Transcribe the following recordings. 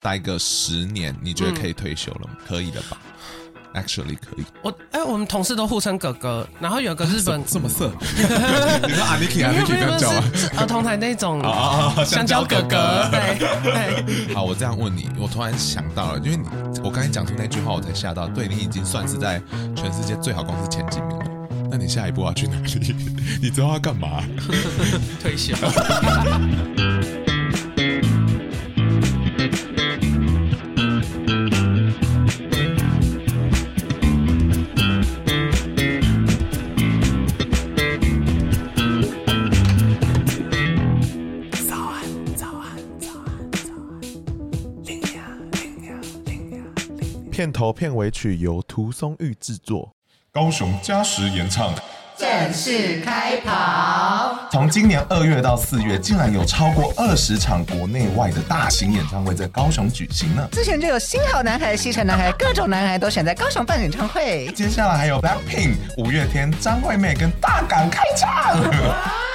待个十年，你觉得可以退休了吗？嗯、可以的吧？Actually 可以。我哎、欸，我们同事都互称哥哥，然后有个日本这么色，你说阿尼基阿尼基这样叫吗？儿童台那种 香蕉哥哥。对对。好，我这样问你，我突然想到了，因为你我刚才讲出那句话，我才吓到。对，你已经算是在全世界最好公司前几名了。那你下一步要去哪里？你知道要干嘛？退休。头片尾曲由涂松玉制作，高雄嘉实演唱，正式开跑。从今年二月到四月，竟然有超过二十场国内外的大型演唱会在高雄举行呢。之前就有新好男孩、西城男孩，各种男孩都选在高雄办演唱会。接下来还有 BLACKPINK、五月天、张惠妹跟大港开唱。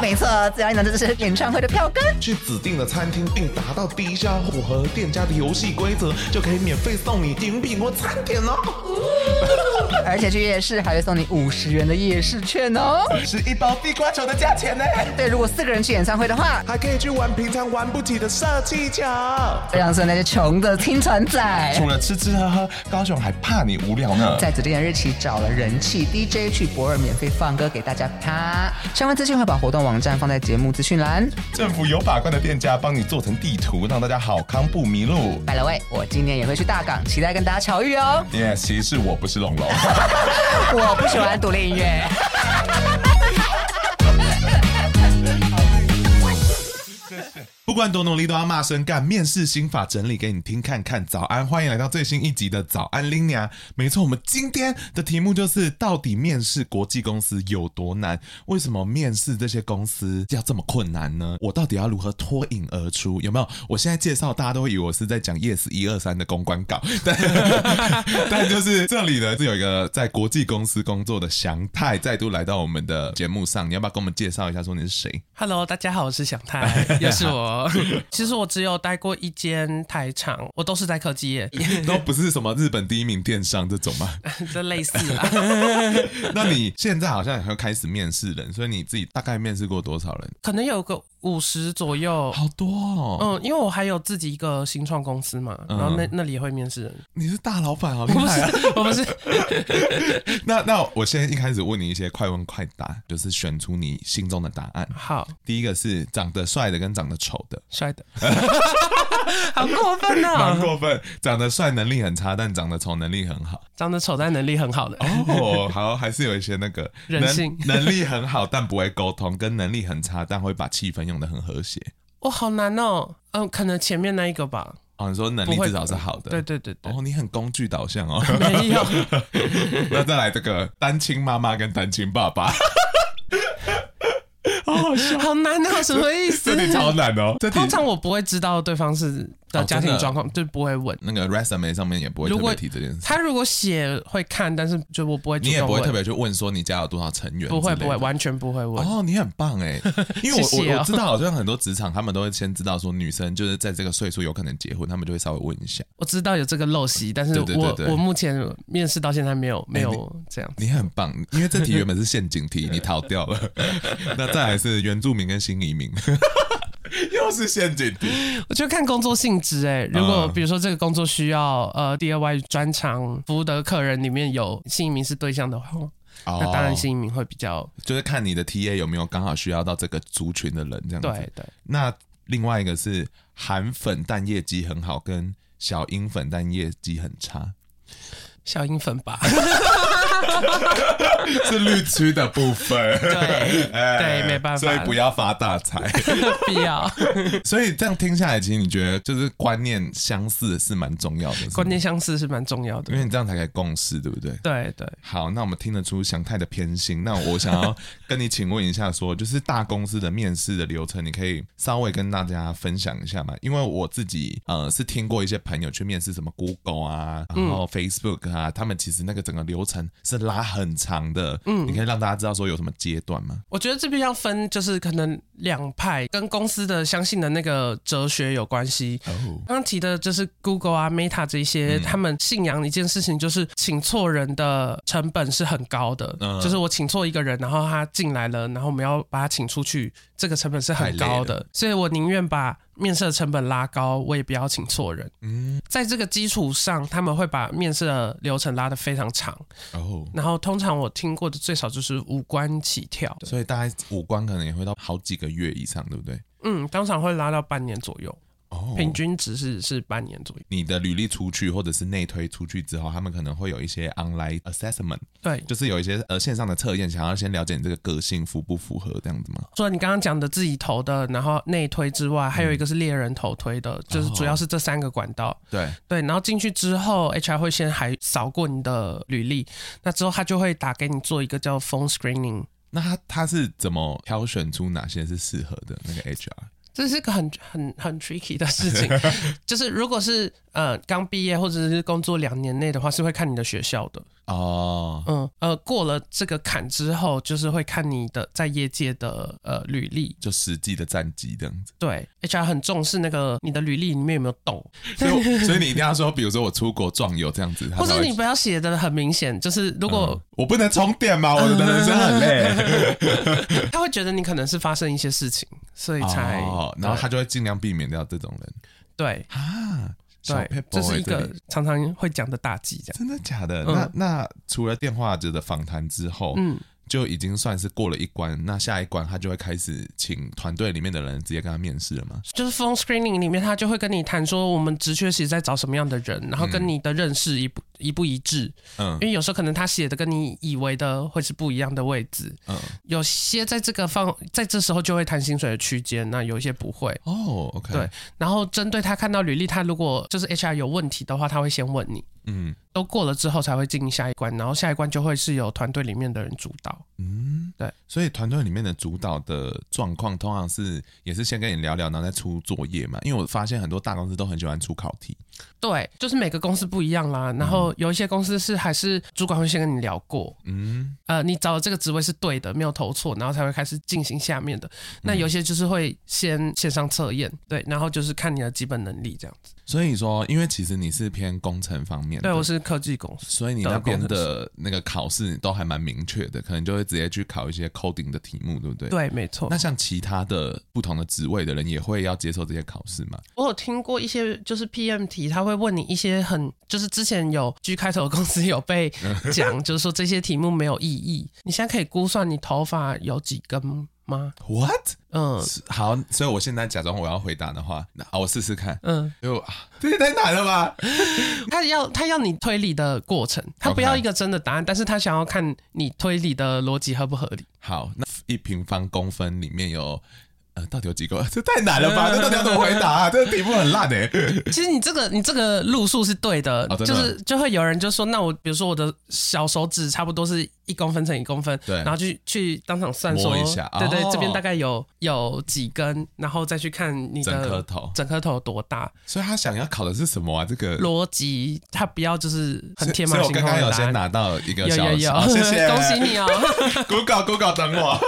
没错，只要你拿着这是演唱会的票根，去指定的餐厅并达到第一家符合店家的游戏规则，就可以免费送你饮品或餐点哦。而且去夜市还会送你五十元的夜市券哦，是一包地瓜球的价钱呢。对，如果四个人去演唱会的话，还可以去玩平常玩不起的射气球，这样说那些穷的听传仔，除了吃吃喝喝，高雄还怕你无聊呢。在指定的日期找了人气 DJ 去博尔免费放歌给大家趴。相关资讯会把活动网站放在节目资讯栏。政府有把关的店家帮你做成地图，让大家好康不迷路。By the way，我今年也会去大港，期待跟大家巧遇哦。Yes，其实是我不是龙龙。我不喜欢独立音乐。不管多努力，都要骂声干。面试心法整理给你听看看。早安，欢迎来到最新一集的早安拎娘。没错，我们今天的题目就是：到底面试国际公司有多难？为什么面试这些公司要这么困难呢？我到底要如何脱颖而出？有没有？我现在介绍，大家都会以为我是在讲 Yes 一二三的公关稿，但但就是这里呢，是有一个在国际公司工作的祥泰再度来到我们的节目上。你要不要跟我们介绍一下，说你是谁？Hello，大家好，我是祥泰，又是我。其实我只有待过一间台厂，我都是在科技业，都不是什么日本第一名电商这种吗？这类似啦。那你现在好像也要开始面试人，所以你自己大概面试过多少人？可能有个。五十左右，好多哦。嗯，因为我还有自己一个新创公司嘛，然后那那里也会面试人。你是大老板，好厉害啊！我不是，我不是。那那我现在一开始问你一些快问快答，就是选出你心中的答案。好，第一个是长得帅的跟长得丑的。帅的，好过分哦！蛮过分，长得帅能力很差，但长得丑能力很好。长得丑但能力很好的哦，好，还是有一些那个 人性能力很好但不会沟通，跟能力很差但会把气氛。用的很和谐，哦，好难哦，嗯，可能前面那一个吧。哦，你说能力至少是好的，对对对对。哦，你很工具导向哦，没有。那再来这个单亲妈妈跟单亲爸爸。好好笑，好难啊！什么意思？这题超难哦。通常我不会知道对方是的家庭状况，哦、就不会问。那个 resume 上面也不会特别提这件事。他如果写会看，但是就我不会。你也不会特别去问说你家有多少成员？不会不会，完全不会问。哦，你很棒哎，因为我我我知道好像很多职场他们都会先知道说女生就是在这个岁数有可能结婚，他们就会稍微问一下。我知道有这个陋习，但是我我目前面试到现在没有没有这样。你很棒，因为这题原本是陷阱题，你逃掉了。那再来是原住民跟。新移民 又是陷阱题，我就看工作性质哎、欸。如果比如说这个工作需要呃 DIY 专长服务的客人里面有新移民是对象的话，哦、那当然新移民会比较就是看你的 TA 有没有刚好需要到这个族群的人这样子。对对。那另外一个是韩粉但业绩很好，跟小英粉但业绩很差。小英粉吧。是绿区的部分，对，欸、对，没办法，所以不要发大财，必要。所以这样听下来，其实你觉得就是观念相似是蛮重要的，观念相似是蛮重要的，因为你这样才可以共识，对不对？对对。好，那我们听得出祥太的偏心，那我想要跟你请问一下说，说就是大公司的面试的流程，你可以稍微跟大家分享一下吗？因为我自己呃是听过一些朋友去面试什么 Google 啊，然后 Facebook 啊，嗯、他们其实那个整个流程是。拉很长的，嗯，你可以让大家知道说有什么阶段吗？我觉得这边要分，就是可能两派跟公司的相信的那个哲学有关系。哦，刚刚提的就是 Google 啊、Meta 这些，嗯、他们信仰的一件事情就是请错人的成本是很高的，嗯、就是我请错一个人，然后他进来了，然后我们要把他请出去，这个成本是很高的，所以我宁愿把面试的成本拉高，我也不要请错人。嗯，在这个基础上，他们会把面试的流程拉得非常长。哦，然后通常我听过的最少就是五关起跳，所以大概五关可能也会到好几个月以上，对不对？嗯，通常会拉到半年左右。哦，平均值是是半年左右。你的履历出去或者是内推出去之后，他们可能会有一些 online assessment，对，就是有一些呃线上的测验，想要先了解你这个个性符不符合这样子吗？除了你刚刚讲的自己投的，然后内推之外，还有一个是猎人投推的，嗯、就是主要是这三个管道。对对，然后进去之后，HR 会先还扫过你的履历，那之后他就会打给你做一个叫 phone screening。那他他是怎么挑选出哪些是适合的那个 HR？这是个很很很 tricky 的事情，就是如果是呃刚毕业或者是工作两年内的话，是会看你的学校的。哦，嗯，呃，过了这个坎之后，就是会看你的在业界的呃履历，就实际的战绩这样子。对，HR 很重视那个你的履历里面有没有洞，所以 所以你一定要说，比如说我出国壮游这样子，或者你不要写的很明显，就是如果、嗯、我不能充电吗？我的人生很累，他会觉得你可能是发生一些事情，所以才，哦、然后他就会尽量避免掉这种人。对啊。对，这是一个常常会讲的大忌，这样。真的假的？嗯、那那除了电话者的访谈之后，嗯。就已经算是过了一关，那下一关他就会开始请团队里面的人直接跟他面试了吗？就是 phone screening 里面，他就会跟你谈说，我们职缺其实在找什么样的人，然后跟你的认识一不一不一致。嗯，因为有时候可能他写的跟你以为的会是不一样的位置。嗯，有些在这个放在这时候就会谈薪水的区间，那有一些不会。哦，OK。对，然后针对他看到履历，他如果就是 HR 有问题的话，他会先问你。嗯，都过了之后才会进行下一关，然后下一关就会是由团队里面的人主导。嗯，对，所以团队里面的主导的状况，通常是也是先跟你聊聊，然后再出作业嘛。因为我发现很多大公司都很喜欢出考题。对，就是每个公司不一样啦。然后有一些公司是还是主管会先跟你聊过，嗯，呃，你找的这个职位是对的，没有投错，然后才会开始进行下面的。那有些就是会先线上测验，对，然后就是看你的基本能力这样子。所以说，因为其实你是偏工程方面的，对，我是科技公司，所以你那边的那个考试都还蛮明确的，可能就会直接去考一些 coding 的题目，对不对？对，没错。那像其他的不同的职位的人，也会要接受这些考试吗？我有听过一些就是 PM 题，他会问你一些很，就是之前有 G 开头的公司有被讲，就是说这些题目没有意义。你现在可以估算你头发有几根吗？What？嗯，好，所以我现在假装我要回答的话，那好，我试试看。嗯，就这也太难了吧？他要他要你推理的过程，他不要一个真的答案.但是他想要看你推理的逻辑合不合理。好，那一平方公分里面有。呃到底有几个？这太难了吧？这到底要怎么回答啊？这个题目很烂哎。其实你这个你这个路数是对的，就是就会有人就说，那我比如说我的小手指差不多是一公分乘一公分，对，然后去去当场算说，对对，这边大概有有几根，然后再去看你的整颗头，整颗头有多大。所以他想要考的是什么啊？这个逻辑，他不要就是很天马行空。所以我刚刚有先拿到一个小，有有有，谢谢，恭喜你哦。Google Google 等我。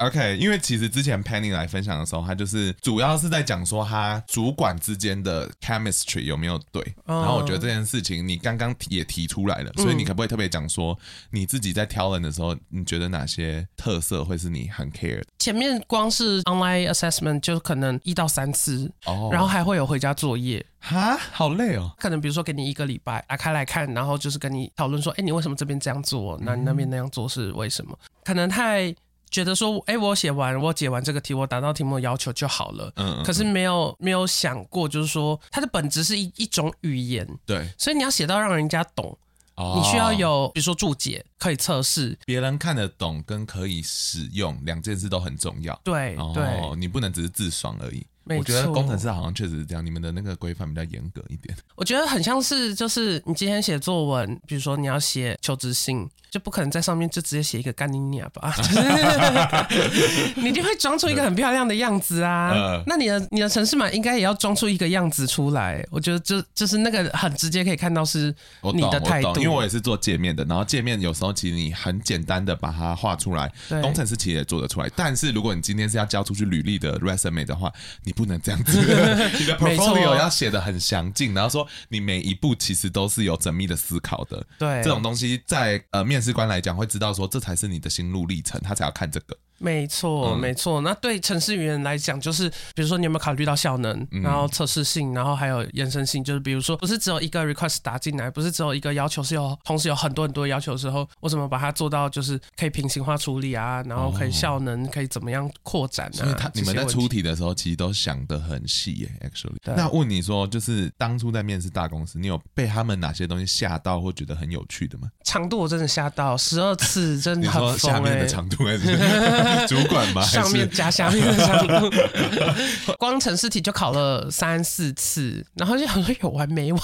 OK，因为其实之之前 Penny 来分享的时候，他就是主要是在讲说他主管之间的 chemistry 有没有对，然后我觉得这件事情你刚刚也提出来了，所以你可不可以特别讲说你自己在挑人的时候，你觉得哪些特色会是你很 care 的？前面光是 online assessment 就可能一到三次，哦，然后还会有回家作业，哈，好累哦。可能比如说给你一个礼拜打开来看，然后就是跟你讨论说，哎，你为什么这边这样做？那你那边那样做是为什么？可能太。觉得说，哎，我写完，我解完这个题，我达到题目的要求就好了。嗯，可是没有没有想过，就是说它的本质是一一种语言。对，所以你要写到让人家懂，哦、你需要有，比如说注解，可以测试，别人看得懂跟可以使用两件事都很重要。对，对，哦，你不能只是自爽而已。我觉得工程师好像确实是这样，你们的那个规范比较严格一点。我觉得很像是，就是你今天写作文，比如说你要写求职信，就不可能在上面就直接写一个干你娘吧，就是你就会装出一个很漂亮的样子啊。呃、那你的你的城市码应该也要装出一个样子出来。我觉得就就是那个很直接可以看到是你的态度，因为我也是做界面的，然后界面有时候其实你很简单的把它画出来，对工程师其实也做得出来。但是如果你今天是要交出去履历的 resume 的话，你不能这样子，你的 portfolio 要写的很详尽，然后说你每一步其实都是有缜密的思考的。对，这种东西在呃面试官来讲会知道说这才是你的心路历程，他才要看这个。没错，嗯、没错。那对城市语言来讲，就是比如说你有没有考虑到效能，嗯、然后测试性，然后还有延伸性。就是比如说，不是只有一个 request 打进来，不是只有一个要求，是有同时有很多很多要求的时候，我怎么把它做到就是可以平行化处理啊，然后可以效能，可以怎么样扩展呢、啊？所以他你们在出题的时候，其实都想得很细耶，actually。对那问你说，就是当初在面试大公司，你有被他们哪些东西吓到或觉得很有趣的吗？长度我真的吓到十二次，真的很疯、欸、下面的长度还是？主管吗？上面加下面 的光程式题就考了三四次，然后就很说有完没完。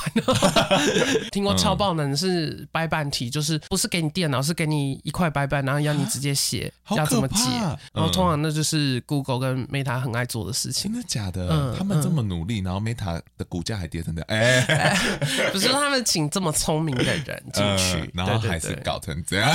听过超爆能是白板题，就是不是给你电脑，是给你一块白板，然后要你直接写，要怎么解。然后通常那就是 Google 跟 Meta 很爱做的事情。真的假的？嗯，他们这么努力，然后 Meta 的股价还跌成这样。哎，不是他们请这么聪明的人进去，然后还是搞成这样。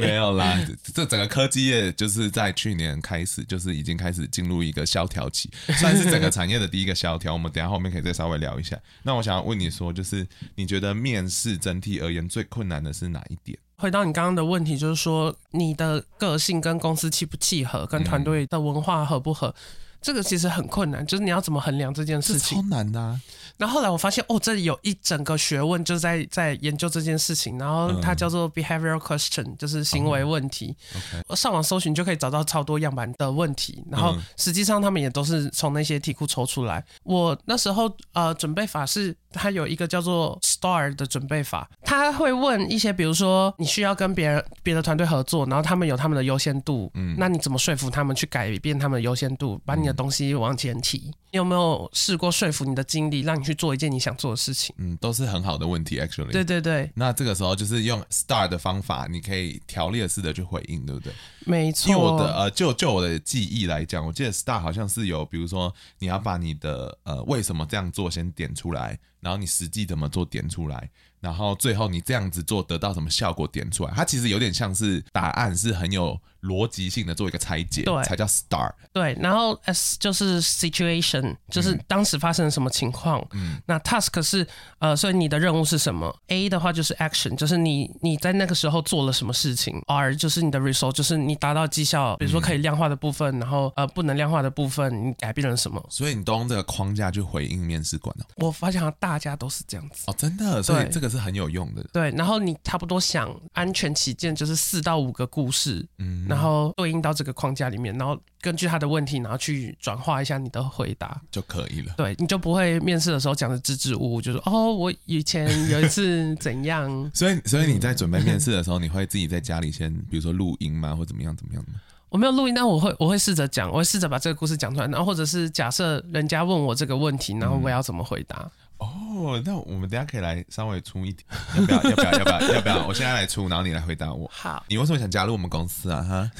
没有啦，这整个。科技业就是在去年开始，就是已经开始进入一个萧条期，算是整个产业的第一个萧条。我们等下后面可以再稍微聊一下。那我想要问你说，就是你觉得面试整体而言最困难的是哪一点？回到你刚刚的问题，就是说你的个性跟公司契不契合，跟团队的文化合不合？这个其实很困难，就是你要怎么衡量这件事情？超难的啊。然后后来我发现，哦，这里有一整个学问，就是在在研究这件事情。然后它叫做 behavioral question，就是行为问题。我、oh, okay. 上网搜寻就可以找到超多样板的问题。然后实际上他们也都是从那些题库抽出来。我那时候呃准备法是，它有一个叫做 STAR 的准备法，他会问一些，比如说你需要跟别人别的团队合作，然后他们有他们的优先度，嗯，那你怎么说服他们去改变他们的优先度，把你的东西往前提？你有没有试过说服你的经理，让你去做一件你想做的事情？嗯，都是很好的问题，actually。对对对。那这个时候就是用 STAR 的方法，你可以条列式的去回应，对不对？没错。就我的呃，就就我的记忆来讲，我记得 STAR 好像是有，比如说你要把你的呃为什么这样做先点出来。然后你实际怎么做点出来，然后最后你这样子做得到什么效果点出来，它其实有点像是答案是很有逻辑性的做一个拆解，对，才叫 STAR。对，然后 S 就是 situation，就是当时发生了什么情况。嗯，那 task 是呃，所以你的任务是什么？A 的话就是 action，就是你你在那个时候做了什么事情。R 就是你的 result，就是你达到绩效，比如说可以量化的部分，嗯、然后呃不能量化的部分你改变了什么。所以你都用这个框架去回应面试官了。我发现大。大家都是这样子哦，真的，所以这个是很有用的。对，然后你差不多想安全起见，就是四到五个故事，嗯，然后对应到这个框架里面，然后根据他的问题，然后去转化一下你的回答就可以了。对，你就不会面试的时候讲的支支吾吾，就是哦，我以前有一次 怎样。所以，所以你在准备面试的时候，你会自己在家里先，比如说录音吗，或怎么样，怎么样吗？我没有录音，但我会我会试着讲，我会试着把这个故事讲出来，然后或者是假设人家问我这个问题，然后我要怎么回答。嗯哦，那我们等下可以来稍微出一点，要不要？要不要？要不要？要不要？我现在来出，然后你来回答我。好，你为什么想加入我们公司啊？哈，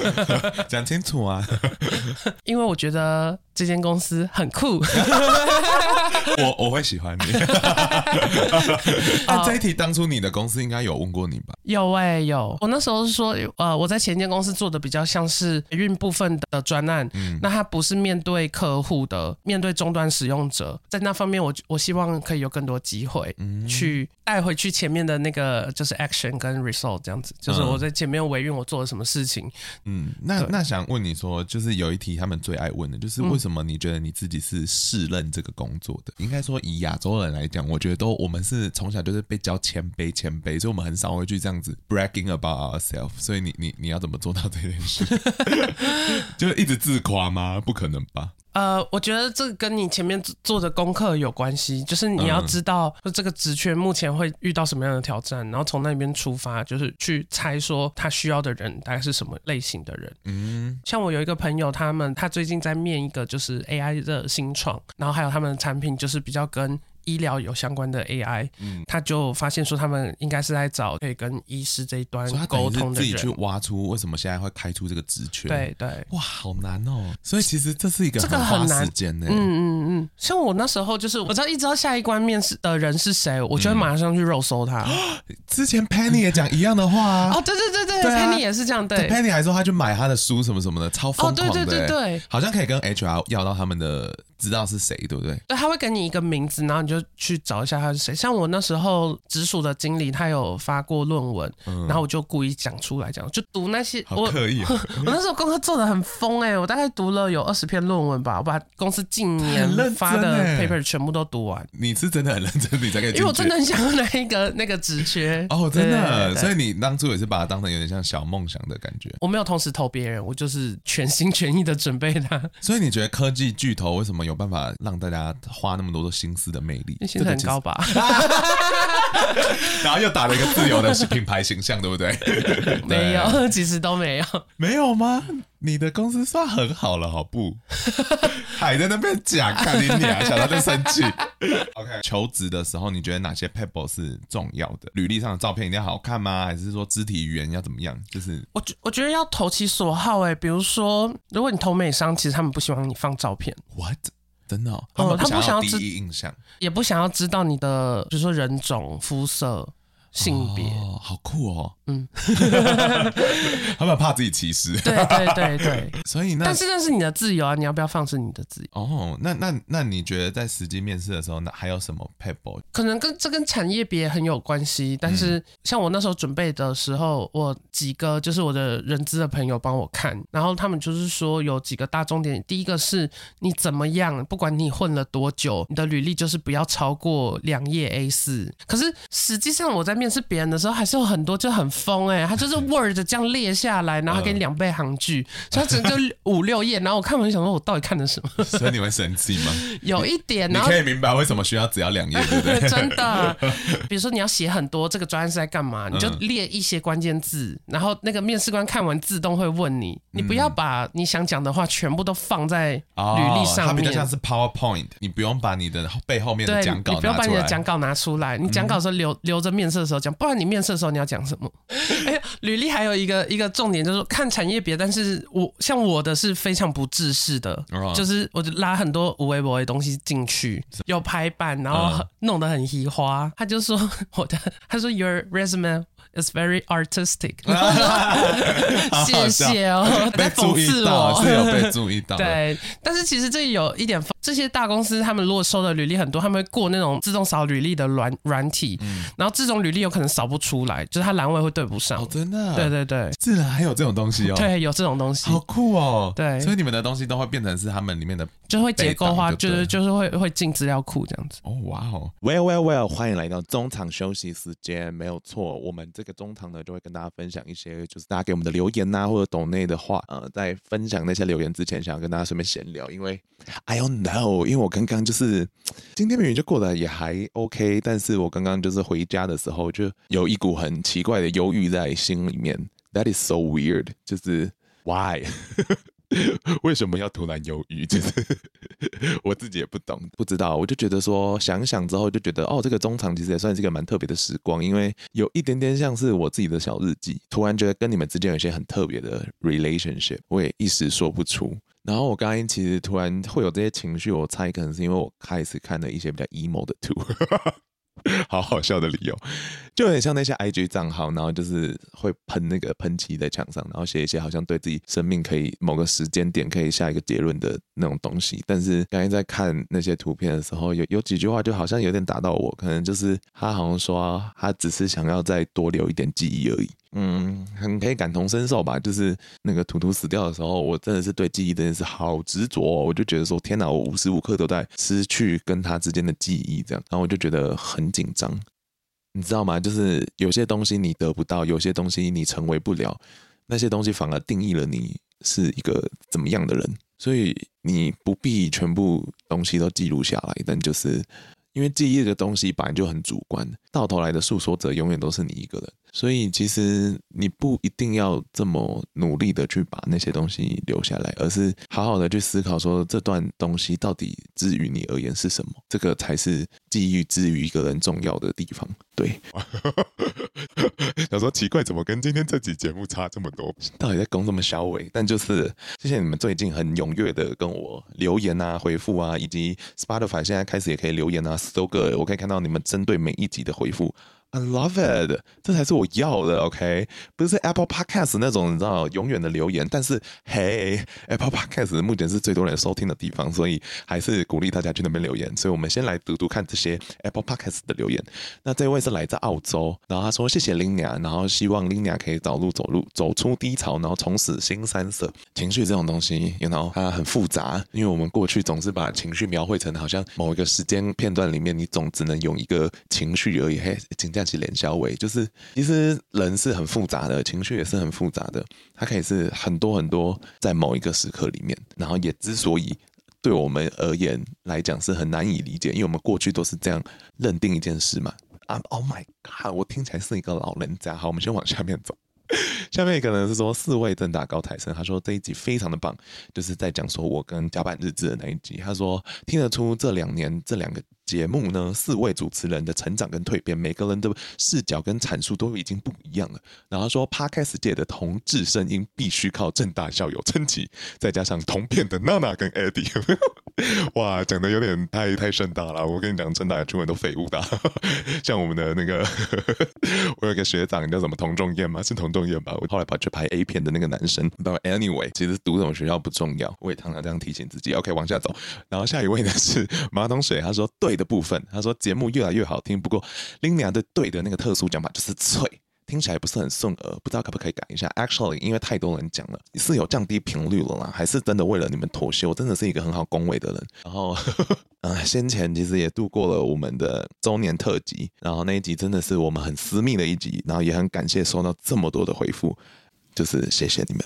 讲清楚啊！因为我觉得这间公司很酷。我我会喜欢你。那这一题当初你的公司应该有问过你吧？有哎、欸，有。我那时候是说，呃，我在前一间公司做的比较像是运部分的专案，嗯，那它不是面对客户的，面对终端使用者，在那方面。我我希望可以有更多机会去带回去前面的那个就是 action 跟 result 这样子，就是我在前面维运我做了什么事情。嗯，那那想问你说，就是有一题他们最爱问的，就是为什么你觉得你自己是适任这个工作的？应该说以亚洲人来讲，我觉得都我们是从小就是被教谦卑谦卑，所以我们很少会去这样子 bragging about ourselves。所以你你你要怎么做到这件事？就是一直自夸吗？不可能吧。呃，我觉得这个跟你前面做的功课有关系，就是你要知道这个职缺目前会遇到什么样的挑战，然后从那边出发，就是去猜说他需要的人大概是什么类型的人。嗯，像我有一个朋友，他们他最近在面一个就是 AI 的新创，然后还有他们的产品就是比较跟。医疗有相关的 AI，嗯，他就发现说他们应该是在找可以跟医师这一端沟通的人，自己去挖出为什么现在会开出这个职缺。对对，哇，好难哦！所以其实这是一个很花时间的。嗯嗯嗯，像我那时候就是我知道一知道下一关面试的人是谁，我就会马上去肉搜他。嗯、之前 Penny 也讲一样的话、啊、哦，对对对对，Penny 也是这样。对，，Penny 还说他去买他的书什么什么的，超疯狂的。哦，对对对对，好像可以跟 HR 要到他们的。知道是谁，对不对？对，他会给你一个名字，然后你就去找一下他是谁。像我那时候直属的经理，他有发过论文，嗯、然后我就故意讲出来讲，就读那些。好刻意、哦、我，我那时候功课做的很疯哎、欸，我大概读了有二十篇论文吧，我把公司近年发的 paper 全部都读完。你是真的很认真，你才可以。因为我真的很想要那一个 那个职缺哦，真的。所以你当初也是把它当成有点像小梦想的感觉。我没有同时投别人，我就是全心全意的准备它。所以你觉得科技巨头为什么有办法让大家花那么多的心思的魅力，薪资很高吧？然后又打了一个自由的品牌形象，对不对？没有，其实都没有。没有吗？你的公司算很好了，好不？还在那边讲，看你俩，想到就生气。OK，求职的时候，你觉得哪些 pebble 是重要的？履历上的照片一定要好看吗？还是说肢体语言要怎么样？就是我觉我觉得要投其所好、欸。哎，比如说，如果你投美商，其实他们不希望你放照片。What？真的、哦，他们不想要第一印象，也不想要知道你的，比如说人种、肤色。性别哦，好酷哦，嗯，他们怕自己歧视，对对对对，所以那但是那是你的自由啊，你要不要放肆你的自由？哦，那那那你觉得在实际面试的时候，那还有什么 paper？可能跟这跟产业别很有关系，但是像我那时候准备的时候，我几个就是我的人资的朋友帮我看，然后他们就是说有几个大重点，第一个是你怎么样，不管你混了多久，你的履历就是不要超过两页 A 四。可是实际上我在。面试别人的时候还是有很多就很疯哎、欸，他就是 Word 这样列下来，然后他给你两倍行距，所以他只能就五六页。然后我看完就想说，我到底看的什么？所以你会生气吗？有一点，你可以明白为什么需要只要两页，对不对？真的，比如说你要写很多，这个专案是在干嘛？你就列一些关键字，然后那个面试官看完自动会问你，你不要把你想讲的话全部都放在履历上面。它比较像是 PowerPoint，你不用把你的背后面的讲稿，你不要把你的讲稿拿出来，你讲稿的时候留留着面试的时候讲，不然你面试。的时候你要讲什么？哎，履历还有一个一个重点，就是说看产业别，但是我像我的是非常不制式的，就是我就拉很多无微博的东西进去，有排版，然后弄得很移花。他就说 我的，他说 Your resume。It's very artistic，谢谢哦，被注意到，是有被注意到。对，但是其实这有一点，这些大公司他们如果收的履历很多，他们会过那种自动扫履历的软软体，嗯，然后这种履历有可能扫不出来，就是它栏位会对不上。哦，真的？对对对，自然还有这种东西哦。对，有这种东西，好酷哦。对，所以你们的东西都会变成是他们里面的。就会结构化，就是就是会会进资料库这样子。哦，哇哦，Well Well Well，欢迎来到中场休息时间，没有错。我们这这个中堂呢，就会跟大家分享一些，就是大家给我们的留言呐、或者抖内的话。呃，在分享那些留言之前，想要跟大家顺便闲聊，因为 I don't know，因为我刚刚就是今天明明就过得也还 OK，但是我刚刚就是回家的时候，就有一股很奇怪的忧郁在心里面。That is so weird，就是 Why？为什么要突然犹豫？就是 我自己也不懂，不知道。我就觉得说，想想之后就觉得，哦，这个中场其实也算是一个蛮特别的时光，因为有一点点像是我自己的小日记。突然觉得跟你们之间有一些很特别的 relationship，我也一时说不出。然后我刚刚其实突然会有这些情绪，我猜可能是因为我开始看了一些比较 emo 的图。好好笑的理由，就有点像那些 IG 账号，然后就是会喷那个喷漆在墙上，然后写一些好像对自己生命可以某个时间点可以下一个结论的那种东西。但是刚才在看那些图片的时候，有有几句话就好像有点打到我，可能就是他好像说他只是想要再多留一点记忆而已。嗯，很可以感同身受吧。就是那个图图死掉的时候，我真的是对记忆这件事好执着哦。我就觉得说，天哪，我无时无刻都在失去跟他之间的记忆，这样，然后我就觉得很紧张。你知道吗？就是有些东西你得不到，有些东西你成为不了，那些东西反而定义了你是一个怎么样的人，所以你不必全部东西都记录下来，但就是因为记忆的东西本来就很主观，到头来的诉说者永远都是你一个人。所以其实你不一定要这么努力的去把那些东西留下来，而是好好的去思考说，这段东西到底至于你而言是什么，这个才是记忆之于一个人重要的地方。对，想说奇怪，怎么跟今天这集节目差这么多？到底在攻什么小尾？但就是谢谢你们最近很踊跃的跟我留言啊、回复啊，以及 Spotify 现在开始也可以留言啊，Stogger 我可以看到你们针对每一集的回复。I love it，这才是我要的，OK？不是 Apple Podcast 那种你知道永远的留言，但是嘿，Apple Podcast 目前是最多人收听的地方，所以还是鼓励大家去那边留言。所以我们先来读读看这些 Apple Podcast 的留言。那这位是来自澳洲，然后他说谢谢 Linia，然后希望 Linia 可以找路走路，走出低潮，然后重拾新三色。情绪这种东西，you know，它很复杂，因为我们过去总是把情绪描绘成好像某一个时间片段里面，你总只能用一个情绪而已。嘿，请这样。是脸小伟，就是其实人是很复杂的，情绪也是很复杂的，它可以是很多很多在某一个时刻里面，然后也之所以对我们而言来讲是很难以理解，因为我们过去都是这样认定一件事嘛。啊，Oh my God，我听起来是一个老人家。好，我们先往下面走。下面一个呢是说四位正大高材生，他说这一集非常的棒，就是在讲说我跟甲板日志的那一集。他说听得出这两年这两个。节目呢，四位主持人的成长跟蜕变，每个人的视角跟阐述都已经不一样了。然后说，Podcast 界的同志声音必须靠正大校友撑起，再加上同片的娜娜跟 Eddie，哇，讲的有点太太盛大了。我跟你讲，政大出门都废物的，像我们的那个，我有一个学长叫什么童仲彦吗？是童仲彦吧？我后来跑去拍 A 片的那个男生。Anyway，其实读什么学校不重要，我也常常这样提醒自己。OK，往下走。然后下一位呢是马桶水，他说对的。部分，他说节目越来越好听，不过 Linia 的对的那个特殊讲法就是脆，听起来不是很顺耳，不知道可不可以改一下。Actually，因为太多人讲了，是有降低频率了啦，还是真的为了你们妥协？我真的是一个很好恭维的人。然后，呃，先前其实也度过了我们的周年特辑，然后那一集真的是我们很私密的一集，然后也很感谢收到这么多的回复。就是谢谢你们。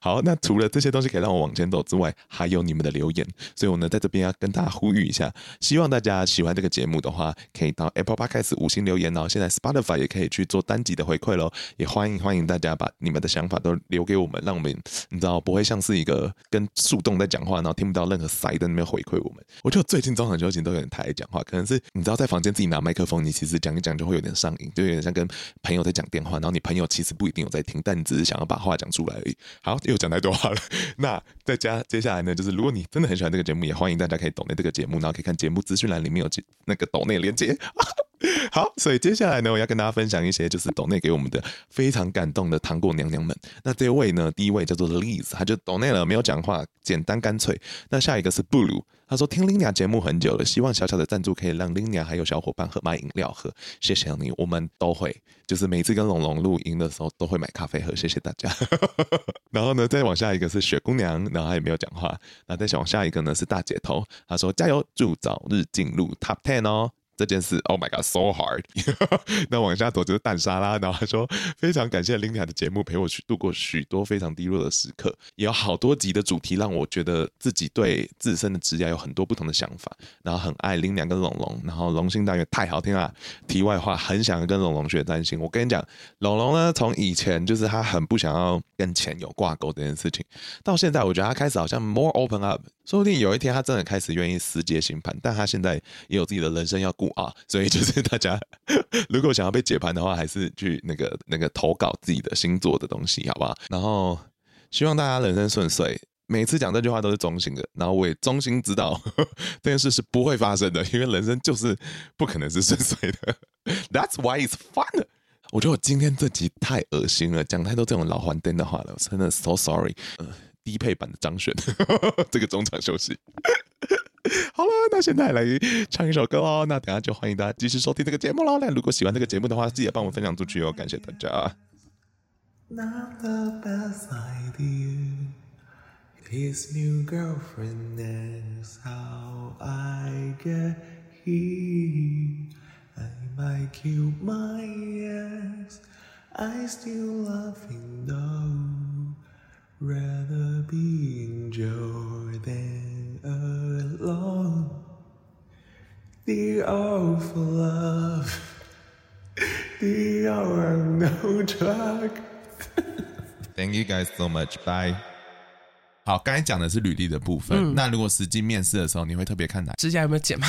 好，那除了这些东西可以让我往前走之外，还有你们的留言。所以我呢，在这边要跟大家呼吁一下，希望大家喜欢这个节目的话，可以到 Apple Podcast 五星留言哦。现在 Spotify 也可以去做单集的回馈喽。也欢迎欢迎大家把你们的想法都留给我们，让我们你知道不会像是一个跟树洞在讲话，然后听不到任何塞在那边回馈我们。我觉得最近中场休息都有点太爱讲话，可能是你知道在房间自己拿麦克风，你其实讲一讲就会有点上瘾，就有点像跟朋友在讲电话，然后你朋友其实不一定有在听，但你只是想。然后把话讲出来而已。好，又讲太多话了。那再加接下来呢，就是如果你真的很喜欢这个节目，也欢迎大家可以抖内这个节目，然后可以看节目资讯栏里面有那个抖内连接。好，所以接下来呢，我要跟大家分享一些就是抖内给我们的非常感动的糖果娘娘们。那这位呢，第一位叫做 Liz，他就抖内了，没有讲话，简单干脆。那下一个是布鲁，他说听 Linia 节目很久了，希望小小的赞助可以让 Linia 还有小伙伴喝买饮料喝，谢谢你，我们都会，就是每次跟龙龙录音的时候都会买咖啡喝，谢谢大家。然后呢，再往下一个是雪姑娘，然后她也没有讲话。那再往下一个呢是大姐头，他说加油，祝早日进入 Top Ten 哦。这件事，Oh my God，so hard。那往下走就是蛋沙拉，然后他说非常感谢 lina 的节目陪我去度过许多非常低落的时刻，也有好多集的主题让我觉得自己对自身的职业有很多不同的想法，然后很爱 lina 跟龙龙，然后龙心大愿太好听了。题外话，很想跟龙龙学占星。我跟你讲，龙龙呢，从以前就是他很不想要跟钱有挂钩这件事情，到现在我觉得他开始好像 more open up。说不定有一天他真的开始愿意私接星盘，但他现在也有自己的人生要顾啊，所以就是大家 如果想要被解盘的话，还是去那个那个投稿自己的星座的东西，好不好？然后希望大家人生顺遂。每次讲这句话都是衷心的，然后我也衷心知道呵 呵这件事是不会发生的，因为人生就是不可能是顺遂的。That's why it's fun。我觉得我今天这集太恶心了，讲太多这种老黄灯的话了，我真的 so sorry。低配版的张悬，这个中场休息。好了，那现在来唱一首歌哦。那等下就欢迎大家继续收听这个节目喽。那如果喜欢这个节目的话，记得帮我分享出去哦，感谢大家。Rather be enjoyed than alone. The awful love, the hour no drug. Thank you guys so much. Bye. 好，刚才讲的是履历的部分。嗯那如果实际面试的时候，你会特别看哪？指甲有没有剪吗？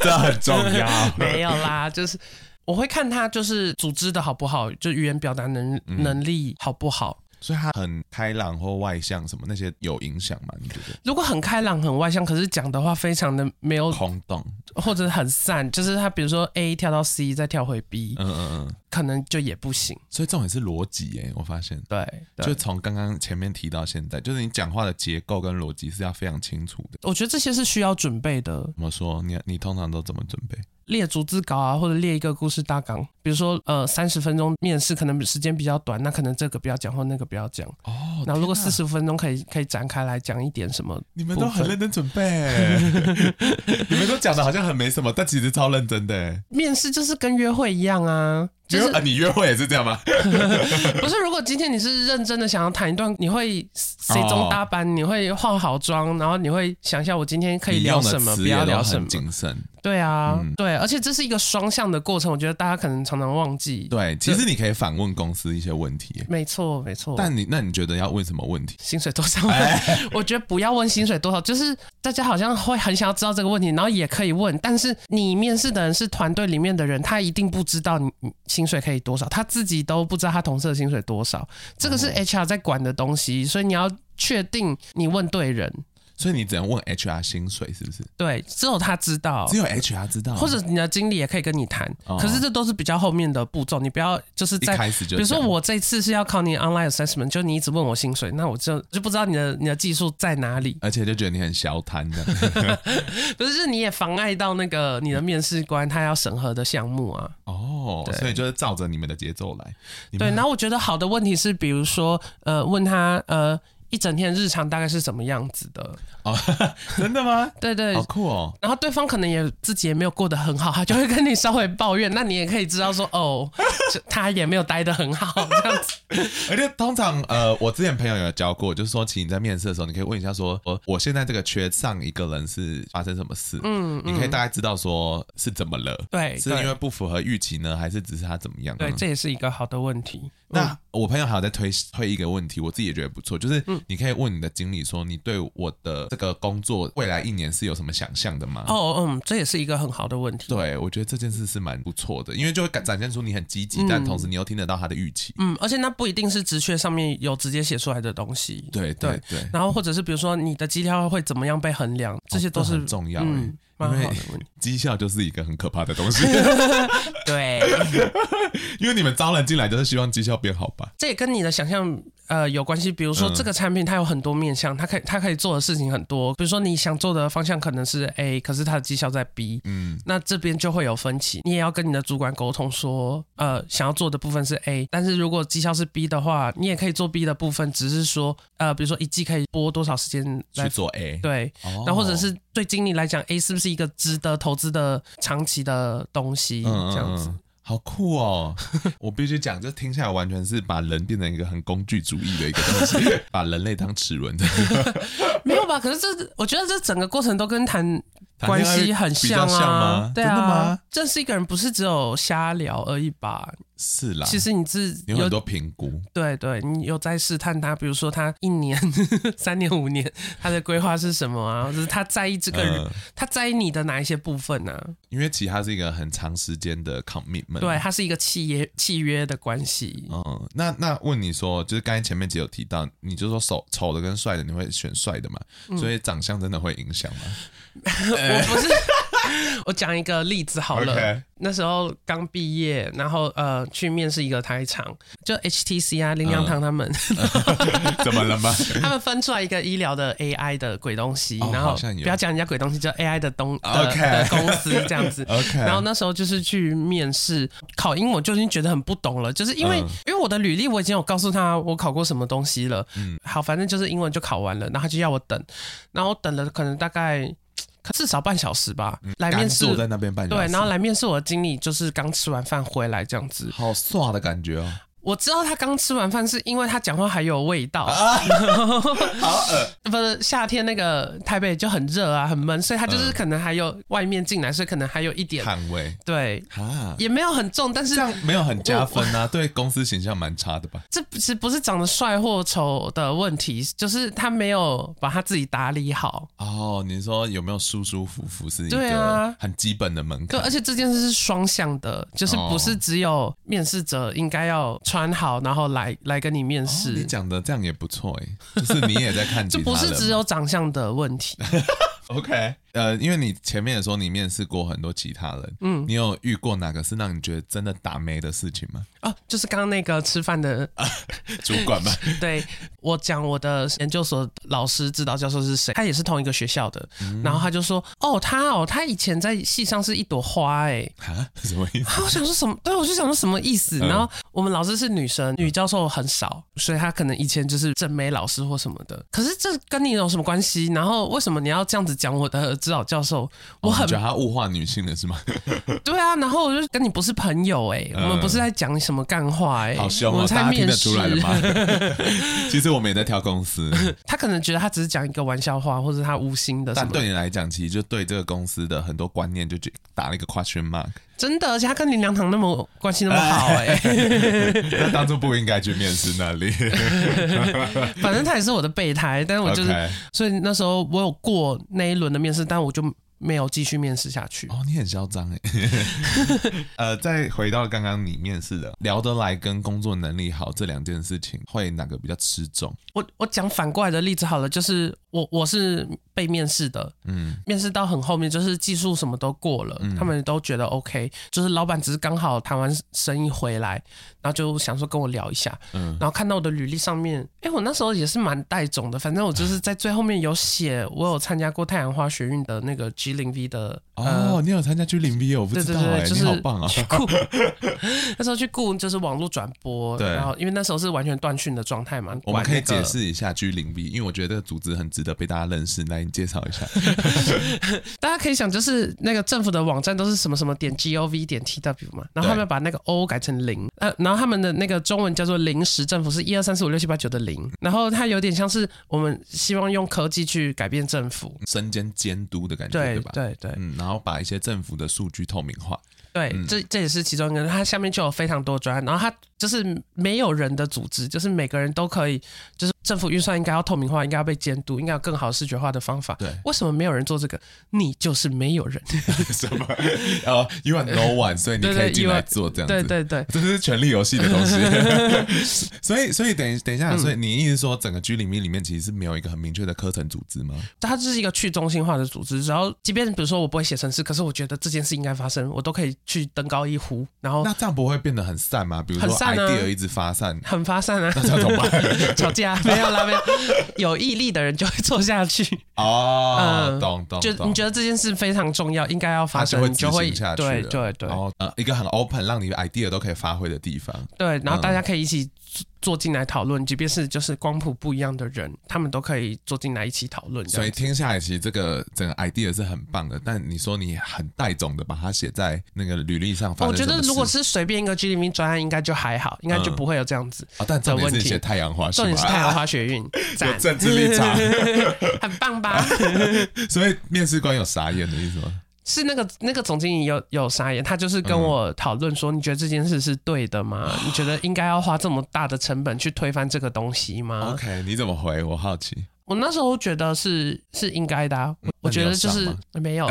这很重要。没有啦，就是我会看他就是组织的好不好，就语言表达能能力好不好。 所以他很开朗或外向，什么那些有影响吗？你觉得？如果很开朗、很外向，可是讲的话非常的没有空洞。或者很散，就是他比如说 A 跳到 C 再跳回 B，嗯嗯嗯，可能就也不行。所以这种也是逻辑耶，我发现。对，对就从刚刚前面提到现在，就是你讲话的结构跟逻辑是要非常清楚的。我觉得这些是需要准备的。怎么说？你你通常都怎么准备？列逐字稿啊，或者列一个故事大纲。比如说，呃，三十分钟面试可能时间比较短，那可能这个不要讲，或那个不要讲。哦，然后如果四十分钟可以可以展开来讲一点什么，你们都很认真准备，你们都讲的好像很没什么，但其实超认真的。面试就是跟约会一样啊，就是你约会也是这样吗？不是，如果今天你是认真的想要谈一段，你会随中搭班，你会化好妆，然后你会想一下我今天可以聊什么，不要聊什么。谨慎。对啊，嗯对，而且这是一个双向的过程，我觉得大家可能常常忘记。对，其实你可以反问公司一些问题。没错，没错。但你那你觉得要问什么问题？薪水多少？我觉得不要问薪水多少，就是大家好像会很想要知道这个问题，然后也可以问，但是你面试的人是团队里面的人，他一定不知道你薪水可以多少，他自己都不知道他同事的薪水多少，这个是 HR 在管的东西，所以你要确定你问对人。所以你只能问 HR 薪水是不是？对，只有他知道，只有 HR 知道，或者你的经理也可以跟你谈。哦可是这都是比较后面的步骤，你不要就是在一开始就。比如说我这次是要考你 online assessment，就你一直问我薪水，那我就就不知道你的你的技术在哪里，而且就觉得你很小贪的。不是，你也妨碍到那个你的面试官他要审核的项目啊。哦，对所以就是照着你们的节奏来。你对，然后我觉得好的问题是，比如说呃，问他呃。一整天日常大概是什么样子的？哦，真的吗？对对，好酷哦。然后对方可能也自己也没有过得很好，他就会跟你稍微抱怨，那你也可以知道说，哦，他也没有待得很好这样子。而且通常呃，我之前朋友有教过，就是说，其实你在面试的时候，你可以问一下说，我我现在这个缺上一个人是发生什么事？嗯，你可以大概知道说是怎么了？对，是因为不符合预期呢，还是只是他怎么样？对，这也是一个好的问题。那我朋友还有在推推一个问题，我自己也觉得不错，就是你可以问你的经理说，你对我的这个工作未来一年是有什么想象的吗？哦，嗯，这也是一个很好的问题。对，我觉得这件事是蛮不错的，因为就会展现出你很积极，但同时你又听得到他的预期。嗯，而且那不一定是职缺上面有直接写出来的东西。对对对。然后或者是比如说你的绩效会怎么样被衡量，这些都是很重要。嗯，蛮好的问题。绩效就是一个很可怕的东西。对。因为你们招人进来就是希望绩效变好吧？这也跟你的想象呃有关系。比如说这个产品它有很多面向，它可以它可以做的事情很多。比如说你想做的方向可能是 A，可是它的绩效在 B，嗯，那这边就会有分歧。你也要跟你的主管沟通说，呃，想要做的部分是 A，但是如果绩效是 B 的话，你也可以做 B 的部分，只是说呃，比如说一季可以拨多少时间来去做 A，对，那、哦、或者是对经理来讲，A 是不是一个值得投资的长期的东西？嗯、这样子。好酷哦！我必须讲，这听起来完全是把人变成一个很工具主义的一个东西，把人类当齿轮的。没有吧？可是这，我觉得这整个过程都跟谈关系很像啊。对啊，真的吗？认识一个人不是只有瞎聊而已吧？是啦，其实你自有，有很多评估，对对，你有在试探他，比如说他一年、三年、五年，他的规划是什么啊？或者是他在意这个人，呃、他在意你的哪一些部分呢、啊？因为其实他是一个很长时间的 commitment，对，他是一个契约契约的关系。嗯，那那问你说，就是刚才前面只有提到，你就说手丑的跟帅的，你会选帅的嘛？嗯、所以长相真的会影响吗？我不是，我讲一个例子好了。Okay. 那时候刚毕业，然后呃去面试一个台厂，就 HTC 啊，林良堂他们，嗯、怎么了吗？他们分出来一个医疗的 AI 的鬼东西，哦、然后不要讲人家鬼东西，叫 AI 的东的、Okay. 的公司这样子。Okay. 然后那时候就是去面试，考英文就已经觉得很不懂了，就是因为、嗯、因为我的履历我已经有告诉他我考过什么东西了，嗯，好，反正就是英文就考完了，然后他就要我等，然后我等了可能大概。至少半小时吧，来面试。坐在那边半小时。对，然后来面试我的经理就是刚吃完饭回来这样子，好帅的感觉哦。我知道他刚吃完饭是因为他讲话还有味道，啊、好恶，不是夏天那个台北就很热啊，很闷，所以他就是可能还有外面进来，所以可能还有一点汗味，对，啊，也没有很重，但是这样没有很加分啊，对公司形象蛮差的吧？这不是不是长得帅或丑的问题，就是他没有把他自己打理好。哦，你说有没有舒舒服服是一个很基本的门槛？对，而且这件事是双向的，就是不是只有面试者应该要。穿好，然后来来跟你面试。哦、你讲的这样也不错哎，就是你也在看，就不是只有长相的问题。OK。呃，因为你前面也说你面试过很多其他人，嗯，你有遇过哪个是让你觉得真的打没的事情吗？哦，就是刚刚那个吃饭的、啊、主管吧。对，我讲我的研究所老师指导教授是谁，他也是同一个学校的，嗯、然后他就说，哦，他哦，他以前在系上是一朵花，哎，啊，什么意思？我想说什么？对，我就想说什么意思？嗯、然后我们老师是女生，女教授很少，所以他可能以前就是正妹老师或什么的。可是这跟你有什么关系？然后为什么你要这样子讲我的指导教授？我很、哦、觉得他物化女性了是吗？对啊，然后我就跟你不是朋友哎、欸，嗯、我们不是在讲什么干话哎、欸，好凶哦，才面试出来了吗？其实我们也在挑公司，他可能觉得他只是讲一个玩笑话，或者他无心的，但对你来讲，其实就对这个公司的很多观念就打了一个 question mark。真的，而且他跟林良堂那么关系那么好哎、欸，他当初不应该去面试那里。反正他也是我的备胎，但是我就是，Okay. 所以那时候我有过那一轮的面试，但我就。没有继续面试下去。哦，你很嚣张哎。呃，再回到刚刚你面试的，聊得来跟工作能力好这两件事情，会哪个比较吃重？我我讲反过来的例子好了，就是我我是被面试的，嗯，面试到很后面，就是技术什么都过了，嗯、他们都觉得 OK，就是老板只是刚好谈完生意回来，然后就想说跟我聊一下，嗯，然后看到我的履历上面，哎，我那时候也是蛮带种的，反正我就是在最后面有写，我有参加过太阳花学运的那个 G。零 V 的哦，呃、你有参加 G 零 V 我不知道哎，就是、你好棒啊！去顾 那时候去顾就是网络转播，对，然后因为那时候是完全断讯的状态嘛。我们可以解释一下 G 零 V，因为我觉得这个组织很值得被大家认识。来，你介绍一下。大家可以想，就是那个政府的网站都是什么什么点 G O V 点 T W 嘛，然后他们把那个 O 改成零，呃，然后他们的那个中文叫做临时政府，是一二三四五六七八九的零，然后它有点像是我们希望用科技去改变政府，身兼监督的感觉，对吧？对对，嗯。然后把一些政府的数据透明化，对，嗯、这这也是其中一个。它下面就有非常多专案，然后它就是没有人的组织，就是每个人都可以，就是政府预算应该要透明化，应该要被监督，应该有更好视觉化的方法。对，为什么没有人做这个？你就是没有人。什么？哦、uh,，You are no one，所以你可以进来做这样子。对对对，这是权力游戏的东西。所以，所以等等一下，所以你意思说，整个 G 里面里面其实是没有一个很明确的科层组织吗？它就是一个去中心化的组织，然后即便比如说我不会写程式，可是我觉得这件事应该发生，我都可以去登高一呼。然后那这样不会变得很散吗？比如说 idea 一直发散，很发散啊。那这怎么办？吵架 没有啦，没有。有毅力的人就会做下去。哦，嗯，懂懂。就你觉得这件事非常重要，应该要发生，你就会下去。对对对。然后呃，一个很 open，让你 idea 都可以发挥的地方。对，然后大家可以一起。坐进来讨论，即便是就是光谱不一样的人，他们都可以坐进来一起讨论。所以听下来，其实这个整个 idea 是很棒的。但你说你很带种的把它写在那个履历上，我觉得如果是随便一个 G 零 V 专案，应该就还好，应该就不会有这样子的问题。嗯哦、但重点是写太阳花，重点是太阳花学运，有政治立场，很棒吧？所以面试官有傻眼的意思吗？是那个那个总经理有有傻眼，他就是跟我讨论说，你觉得这件事是对的吗？嗯、你觉得应该要花这么大的成本去推翻这个东西吗？OK，你怎么回？我好奇。我那时候觉得是是应该的、啊，我觉得就是没有，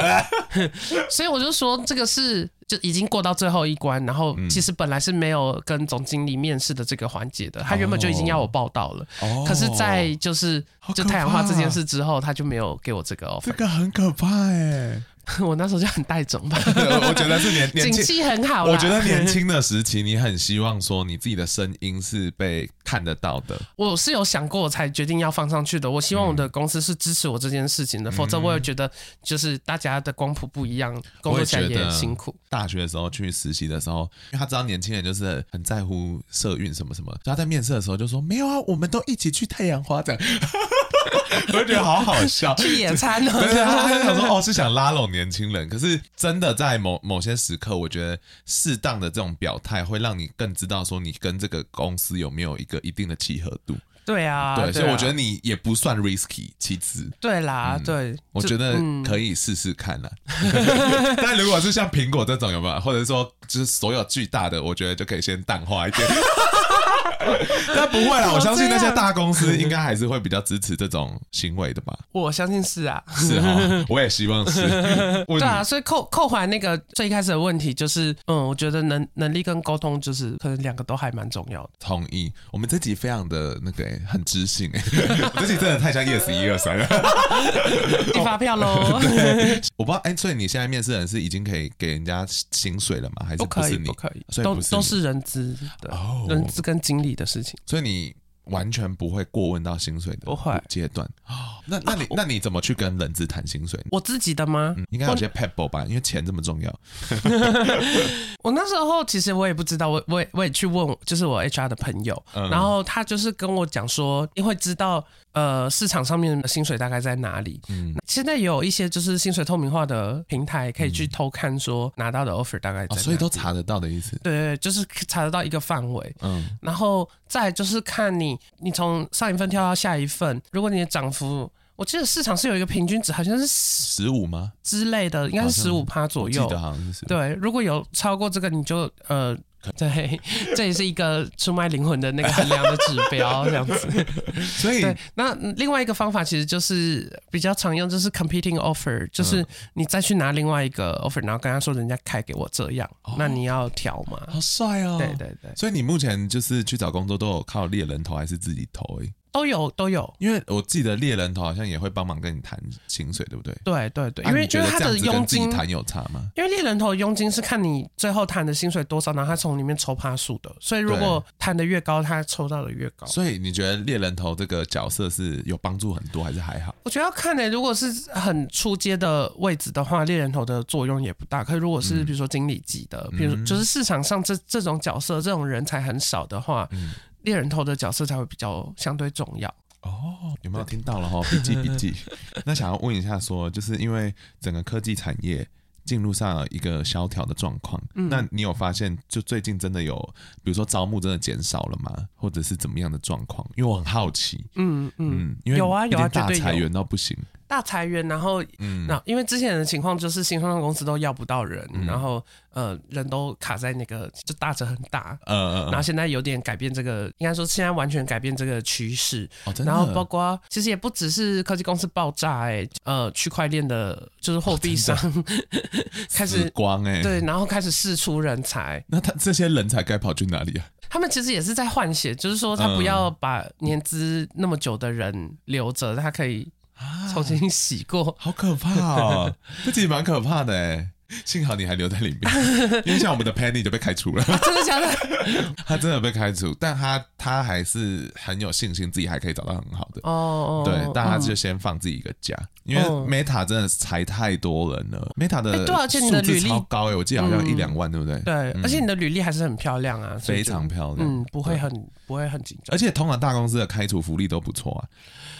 所以我就说这个是就已经过到最后一关，然后其实本来是没有跟总经理面试的这个环节的，他原本就已经要我报道了，哦、可是，在就是就太阳花这件事之后，他就没有给我这个 offer，这个很可怕哎。我那时候就很带种吧，我觉得是年 年景气很好。我觉得年轻的时期，你很希望说你自己的声音是被看得到的。我是有想过，我才决定要放上去的。我希望我的公司是支持我这件事情的，嗯、否则我也觉得就是大家的光谱不一样，工作起来也很辛苦。大学的时候去实习的时候，因为他知道年轻人就是很在乎社运什么什么，他在面试的时候就说：“没有啊，我们都一起去太阳花这样。” 我就觉得好好笑。去野餐呢？对啊，他就想说哦，是想拉拢年轻人。可是真的在某某些时刻，我觉得适当的这种表态会让你更知道说你跟这个公司有没有一个一定的契合度。对啊，对，所以我觉得你也不算 risky，其次。对啦，嗯对，我觉得可以试试看啦。但如果是像苹果这种有没有，或者说就是所有巨大的，我觉得就可以先淡化一点。但不会啦，我相信那些大公司应该还是会比较支持这种行为的吧。我相信是啊，是哈，我也希望是。对啊，所以扣扣回那个最开始的问题，就是嗯，我觉得能能力跟沟通，就是可能两个都还蛮重要的。同意，我们这集非常的那个、欸、很知性 这集真的太像 yes 一二三了。寄发票喽！我不知道哎、欸，所以你现在面试人是已经可以给人家薪水了吗？还是不可以？你不可以，所以都都是人资的，哦人资跟经理的事情。所以你完全不会过问到薪水的不会阶段哦。那那你、啊、那你怎么去跟人资谈薪水？我自己的吗？嗯、应该有些 pebble 吧，因为钱这么重要。我那时候其实我也不知道，我我也我也去问，就是我 HR 的朋友，嗯、然后他就是跟我讲说，你会知道呃市场上面的薪水大概在哪里。嗯，现在有一些就是薪水透明化的平台，可以去偷看说拿到的 offer 大概在哪里、哦，所以都查得到的意思。对对，就是查得到一个范围。嗯，然后再就是看你你从上一份跳到下一份，如果你的涨幅。我记得市场是有一个平均值，好像是十五吗？之类的，应该是十五趴左右。记得好像是。对，如果有超过这个，你就呃，对，这也是一个出卖灵魂的那个衡量的指标，这样子。所以，那另外一个方法其实就是比较常用，就是 competing offer，就是你再去拿另外一个 offer，然后跟他说人家开给我这样，哦、那你要调嘛？好帅哦！对对对。所以你目前就是去找工作都有靠猎人头还是自己投诶？都有都有，因为我记得猎人头好像也会帮忙跟你谈薪水，对不对？对对对，因为觉得他的佣金谈有差吗？因为猎人头的佣金是看你最后谈的薪水多少，然后他从里面抽趴数的，所以如果谈的越高，他抽到的越高。所以你觉得猎人头这个角色是有帮助很多，还是还好？我觉得要看呢、欸，如果是很出街的位置的话，猎人头的作用也不大。可是如果是比如说经理级的，嗯、比如就是市场上这这种角色，这种人才很少的话。嗯猎人头的角色才会比较相对重要哦，有没有听到了哈？笔记笔记。那想要问一下说，说就是因为整个科技产业进入上一个萧条的状况，嗯、那你有发现就最近真的有，比如说招募真的减少了吗？或者是怎么样的状况？因为我很好奇，嗯嗯，嗯因为有啊有啊，大裁员到不行。大裁员，然后，嗯，那因为之前的情况就是新创公，公司都要不到人，嗯、然后呃，人都卡在那个就大者很大，嗯嗯，然后现在有点改变这个，应该说现在完全改变这个趋势，哦，然后包括其实也不只是科技公司爆炸，哎，呃，区块链的就是货币商、哦、开始光哎，对，然后开始释出人才，那他这些人才该跑去哪里啊？他们其实也是在换血，就是说他不要把年资那么久的人留着，他可以。重新洗过，好可怕哦！这其实蛮可怕的哎。幸好你还留在里面，因为像我们的 Penny 就被开除了。真的假的？他真的被开除，但他他还是很有信心，自己还可以找到很好的。哦，对，但他就先放自己一个假，因为 Meta 真的裁太多人了。Meta 的对，而且你的履历超高哎，我记得好像一两万，对不对？对，而且你的履历还是很漂亮啊，非常漂亮，嗯，不会很不会很紧张。而且通常大公司的开除福利都不错啊。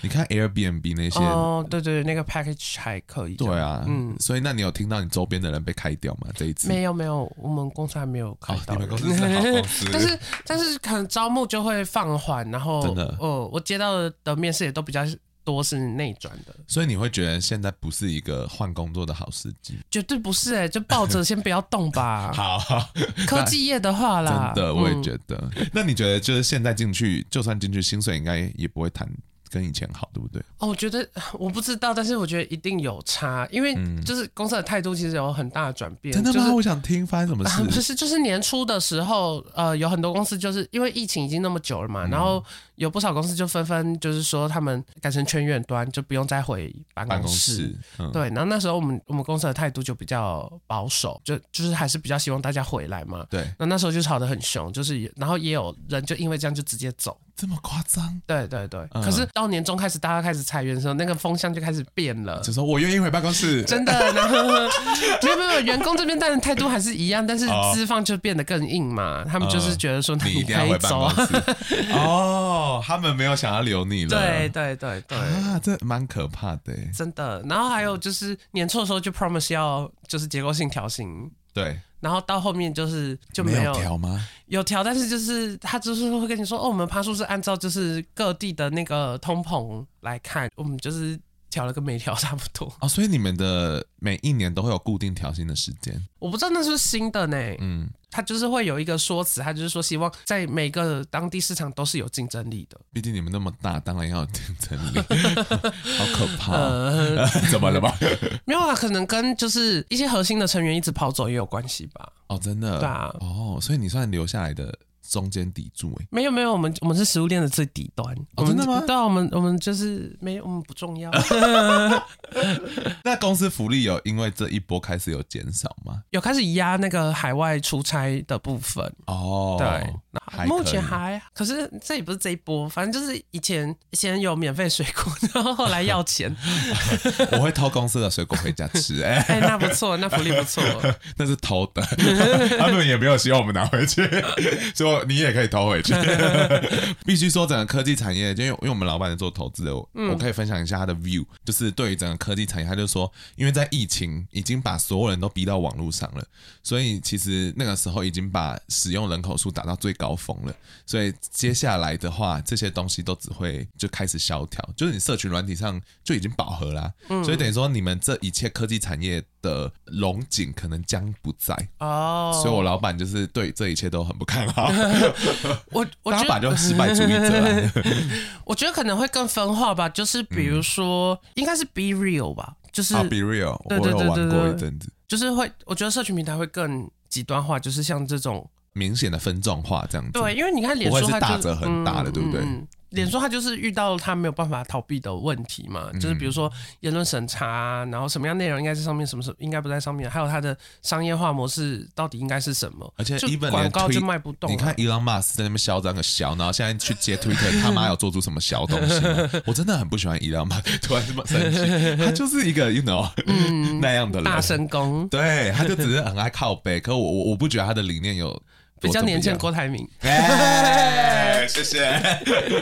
你看 Airbnb 那些哦，对对，那个 package 还可以。对啊，嗯，所以那你有听到你周边的人被开掉吗？这一次没有没有，我们公司还没有开到。你们公司是好公司，但是但是可能招募就会放缓，然后真的哦，我接到的面试也都比较多是内转的。所以你会觉得现在不是一个换工作的好时机？绝对不是哎，就抱着先不要动吧。好，科技业的话啦，真的我也觉得。那你觉得就是现在进去，就算进去，薪水应该也不会谈。跟以前好，对不对？哦，我觉得 我不知道，但是我觉得一定有差，因为就是公司的态度其实有很大的转变。真的吗？就是、我想听发生什么事。不是，就是年初的时候，呃，有很多公司就是因为疫情已经那么久了嘛，嗯、然后有不少公司就纷纷就是说他们改成全远端，就不用再回办公室。公室嗯、对，然后那时候我们我们公司的态度就比较保守，就就是还是比较希望大家回来嘛。对。那那时候就吵得很凶，就是然后也有人就因为这样就直接走。这么夸张？对对对。嗯可是到年终开始，大家开始裁员的时候，那个风向就开始变了。就说我愿意回办公室，真的，然后没有没有，员工这边当然态度还是一样，但是哦资方就变得更硬嘛。他们就是觉得说，那你可以走啊。室。哦，他们没有想要留你了。对对对对，啊，这蛮可怕的欸。真的。然后还有就是年初的时候就 promise 要就是结构性调薪，对，然后到后面就是就没没有调吗？有调，但是就是他就是会跟你说，哦，我们爬树是按照就是各地的那个通膨来看，我们就是调了跟没调差不多。哦，所以你们的每一年都会有固定调薪的时间。我不知道那是不是新的呢，嗯，他就是会有一个说辞，他就是说希望在每个当地市场都是有竞争力的。毕竟你们那么大，当然要有竞争力。好可怕 怎么了吧？没有啊，可能跟就是一些核心的成员一直跑走也有关系吧。哦，真的。对啊哦，所以你算留下来的中间砥柱哎。没有没有，我们我们是食物链的最底端。我们真的吗对啊，我们我们就是没有，我们不重要。那公司福利有因为这一波开始有减少吗？有开始压那个海外出差的部分。哦，对，还可以目前还，可是这也不是这一波，反正就是以前以前有免费水果，然后后来要钱，我会偷公司的水果回家吃，哎、哎，那不错，那福利不错，那是偷的，他们也没有希望我们拿回去，说你也可以投回去。必须说，整个科技产业，就因为因为我们老板是做投资的，我,、我可以分享一下他的 view，就是对于整个科技产业，他就说，因为在疫情已经把所有人都逼到网络上了，所以其实那个时候已经把使用人口数达到最高峰了，所以接下来的话，这些东西都只会就开始萧条，就是你社群软体上就已经饱和啦、所以等于说你们这一切科技产业的龙井可能将不在，哦，所以我老板就是对这一切都很不看好，我我觉得把就失败主义者。我觉得可能会更分化吧，就是比如说，应该是 Be Real 吧，就是啊，Be Real，对对我有玩对对过一阵子，就是会，我觉得社群平台会更极端化，就是像这种，明显的分众化这样子。对，因为你看脸不会是书它就大则很大的对不对嗯脸书它就是遇到它没有办法逃避的问题嘛，就是比如说言论审查啊，然后什么样内容应该在上面，什么什应该不在上面，还有它的商业化模式到底应该是什么，而且广告就卖不动啊。你看 Elon Musk 在那边嚣张个小，然后现在去接 Twitter，他妈有做出什么小东西吗？我真的很不喜欢 Elon Musk，突然这么生气，他就是一个 you know、那样的人，嗯大神功对，他就只是很爱靠背，可我我我不觉得他的理念有比较年轻的。郭台铭，哎，谢谢。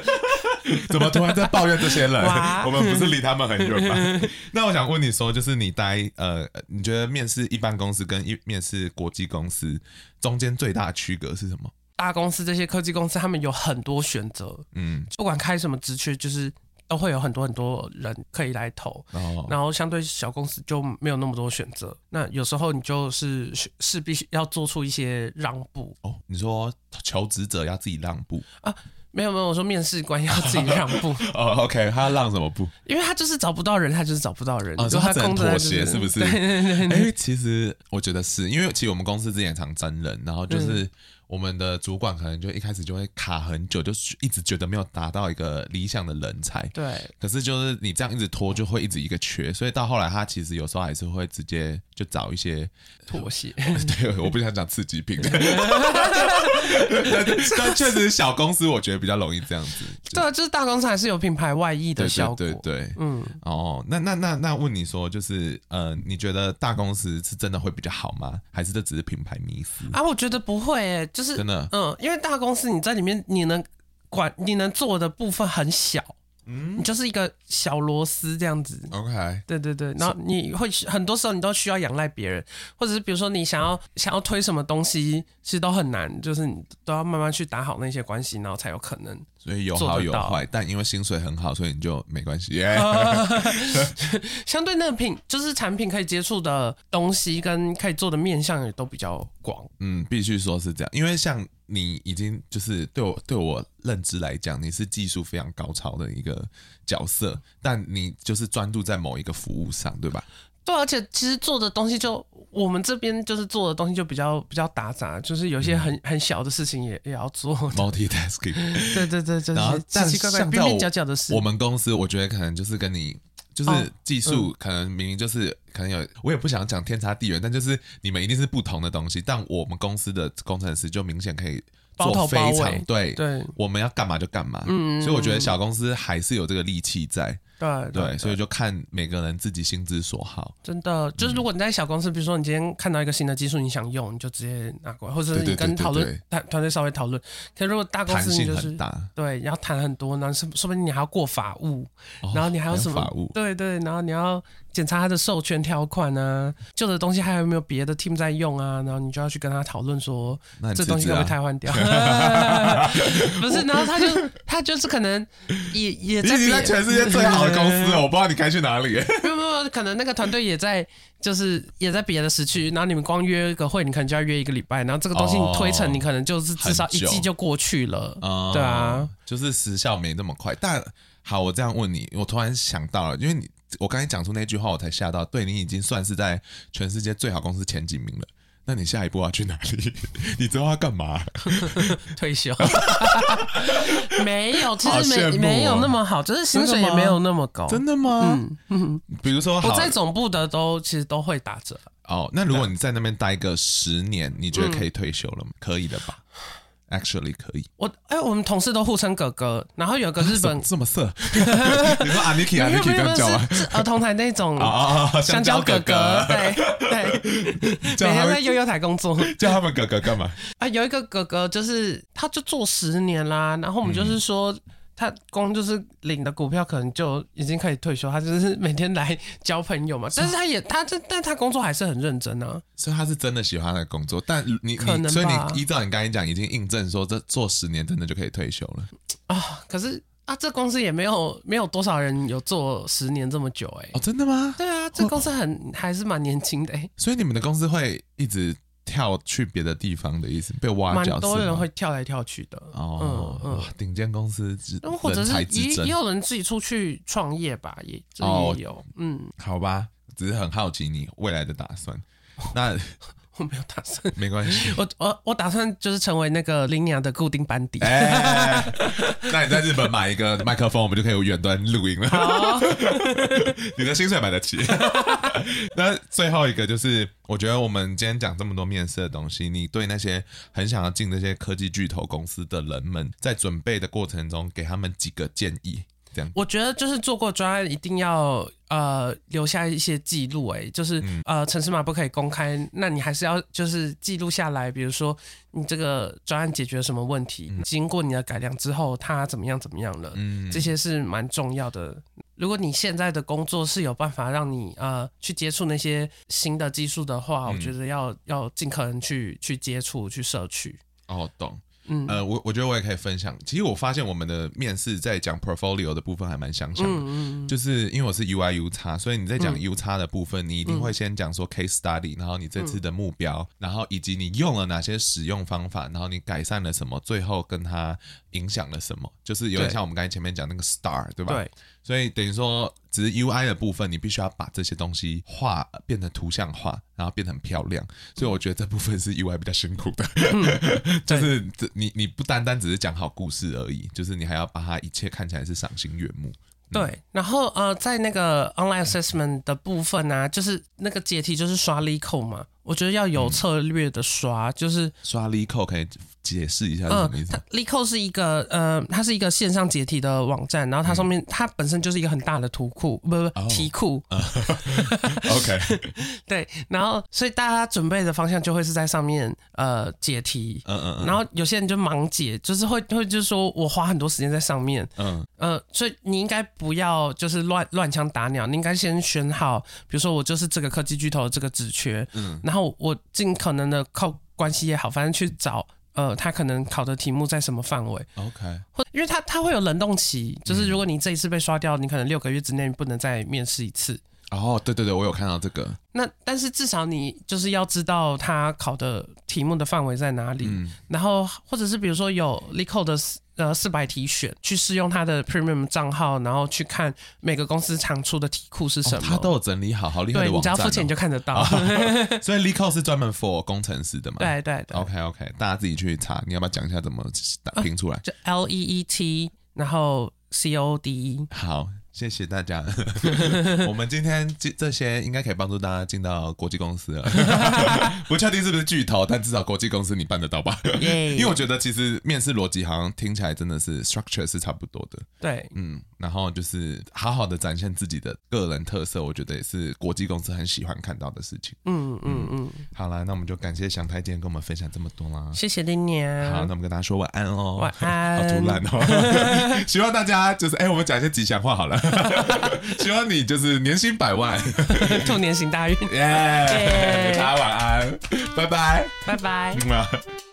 怎么突然在抱怨这些人？我们不是离他们很远吗？那我想问你说，就是你待呃，你觉得面试一般公司跟一面试国际公司中间最大的区隔是什么？大公司这些科技公司，他们有很多选择，嗯，不管开什么职缺，就是都会有很多很多人可以来投。然后然后相对小公司就没有那么多选择，那有时候你就是势必要做出一些让步。哦，你说求职者要自己让步啊没有没有，我说面试官要自己让步，哦，OK，他要让什么步？因为他就是找不到人，他就是找不到人。哦，就他所以他只能妥协，是不是？对对对对哎、其实我觉得是因为其实我们公司之前常征人，然后就是我们的主管可能就一开始就会卡很久，就是一直觉得没有达到一个理想的人才。对，可是就是你这样一直拖，就会一直一个缺，所以到后来他其实有时候还是会直接就找一些，妥协。对，我不想讲刺激品，但 但确实小公司我觉得比较容易这样子。对啊，就是大公司还是有品牌外溢的对效果。对对对，嗯，哦，那那那那问你说，就是呃，你觉得大公司是真的会比较好吗？还是这只是品牌迷思？啊，我觉得不会诶，就是真的。嗯，因为大公司你在里面，你能管你能做的部分很小，嗯，你就是一个小螺丝这样子。OK，对对对，然后你会很多时候你都需要仰赖别人，或者是比如说你想要想要推什么东西，其实都很难，就是你都要慢慢去打好那些关系，然后才有可能。所以有好有坏，但因为薪水很好，所以你就没关系。耶 相对那个品就是产品可以接触的东西跟可以做的面向也都比较广。嗯，必须说是这样，因为像你已经就是对我对我认知来讲，你是技术非常高超的一个角色，但你就是专注在某一个服务上，对吧？对，而且其实做的东西就我们这边就是做的东西就比较比较打杂，就是有些很、很小的事情也也要做。Multitasking，对对对，就是但奇奇怪怪、边边角角的事。我们公司我觉得可能就是跟你就是哦技术可能明明就是可能有，我也不想讲天差地远，但就是你们一定是不同的东西，但我们公司的工程师就明显可以做非常对对我们要干嘛就干嘛。嗯所以我觉得小公司还是有这个力气在。对对，所以就看每个人自己心之所好。真的就是，如果你在小公司，比如说你今天看到一个新的技术，你想用，你就直接拿过来，或者是你跟讨论团团队稍微讨论。可是如果大公司，你就是对，要谈很多，然后说说不定你还要过法务，然后你还有什么？法务对对，然后你要检查他的授权条款啊，旧的东西还有没有别的 team 在用啊？然后你就要去跟他讨论说，这东西会不会太换掉？不是，然后他就他就是可能也也在全世界 最好的公司，我不知道。你该去哪里？没有没有，可能那个团队也在，就是也在别的时区。然后你们光约个会，你可能就要约一个礼拜。然后这个东西你推成，你可能就是至少一季就过去了。哦、对啊，就是时效没那么快。但好，我这样问你，我突然想到了，因为你我刚才讲出那句话，我才吓到。对，你已经算是在全世界最好公司前几名了。那你下一步要去哪里？你知道要干嘛？退休？没有，其实没没有那么好，就是薪水也没有那么高。真的吗？比如说，我在总部的都其实都会打折。哦，那如果你在那边待个十年，你觉得可以退休了吗？可以的吧？Actually 可以，我哎、欸，我们同事都互称哥哥，然后有个日本、啊、这么色，你说啊，Niki，Niki，这样叫啊？是儿童台那种 啊啊香蕉哥哥，对对，每天在悠悠台工作，叫他们哥哥干嘛？啊，有一个哥哥就是他就做十年啦，然后我们就是说。嗯他光就是领的股票，可能就已经可以退休。他就是每天来交朋友嘛，但是他也他这，但他工作还是很认真啊。所以他是真的喜欢他的工作，但你可能，所以你依照你刚才讲，已经印证说这做十年真的就可以退休了啊。可是啊，这公司也没有没有多少人有做十年这么久哎、欸。哦，真的吗？对啊，这公司很还是蛮年轻的哎、欸。所以你们的公司会一直。跳去别的地方的意思，被挖角，蛮多人会跳来跳去的。哦，嗯嗯，顶尖公司，或者是也也有人自己出去创业吧，也这也有。嗯，好吧，只是很好奇你未来的打算。那我没有打算，没关系。我我我打算就是成为那个 Linear 的固定班底。哎，那你在日本买一个麦克风，我们就可以有远端录音了。好，你的薪水买得起。那最后一个就是，我觉得我们今天讲这么多面试的东西，你对那些很想要进那些科技巨头公司的人们，在准备的过程中，给他们几个建议。这样，我觉得就是做过专案一定要呃留下一些记录，哎，就是、嗯、呃城市码不可以公开，那你还是要就是记录下来，比如说你这个专案解决了什么问题，嗯、经过你的改良之后，它怎么样怎么样了，嗯，这些是蛮重要的。如果你现在的工作是有办法让你呃去接触那些新的技术的话，嗯、我觉得要要尽可能去去接触去摄取。哦，懂。嗯，呃，我我觉得我也可以分享。其实我发现我们的面试在讲 portfolio 的部分还蛮相像的，嗯嗯、就是因为我是 UI U 叉所以你在讲 U 叉的部分，嗯、你一定会先讲说 case study，然后你这次的目标，嗯、然后以及你用了哪些使用方法，然后你改善了什么，最后跟它影响了什么，就是有点像我们刚才前面讲那个 star，对吧？对。所以等于说，只是 UI 的部分，你必须要把这些东西画变成图像化，然后变得很漂亮。所以我觉得这部分是 UI 比较辛苦的，嗯、就是你你不单单只是讲好故事而已，就是你还要把它一切看起来是赏心悦目。嗯、对，然后呃，在那个 online assessment 的部分呢、啊，就是那个解题就是刷 LeetCode 嘛，我觉得要有策略的刷，嗯、就是刷 LeetCode 可以。解释一下是什么意思？嗯，LeetCode 是一个呃，它是一个线上解题的网站，然后它上面、嗯、它本身就是一个很大的图库，不不、oh, 题库。OK，对，然后所以大家准备的方向就会是在上面呃解题，嗯嗯，然后有些人就盲解，就是会会就是说我花很多时间在上面，嗯。呃，所以你应该不要就是乱乱枪打鸟，你应该先选好，比如说我就是这个科技巨头的这个职缺，嗯，然后我尽可能的靠关系也好，反正去找。呃，他可能考的题目在什么范围？OK，或因为他他会有冷冻期，就是如果你这一次被刷掉，你可能六个月之内不能再面试一次。哦，对对对，我有看到这个。那但是至少你就是要知道他考的题目的范围在哪里，嗯、然后或者是比如说有的呃四百题选，去试用他的 Premium 账号，然后去看每个公司常出的题库是什么，哦、他都有整理好，好厉害的网站、哦。对，你只要付钱你就看得到。哦、所以 LeetCode 是专门 for 工程师的嘛？对 对对。OK OK，大家自己去查，你要不要讲一下怎么打拼出来？就 L E E T，然后 C O D E。好。谢谢大家。我们今天这这些应该可以帮助大家进到国际公司了。不确定是不是巨头，但至少国际公司你办得到吧.因为我觉得其实面试逻辑好像听起来真的是 structure 是差不多的。对，嗯，然后就是好好的展现自己的个人特色，我觉得也是国际公司很喜欢看到的事情。嗯嗯嗯。好了，那我们就感谢祥太今天跟我们分享这么多啦。谢谢拎娘。好，那我们跟大家说晚安哦。晚安。好突然哦。希望大家就是哎，我们讲一些吉祥话好了。希望你就是年薪百万，兔年行大运，耶！大家晚安，拜拜，拜拜。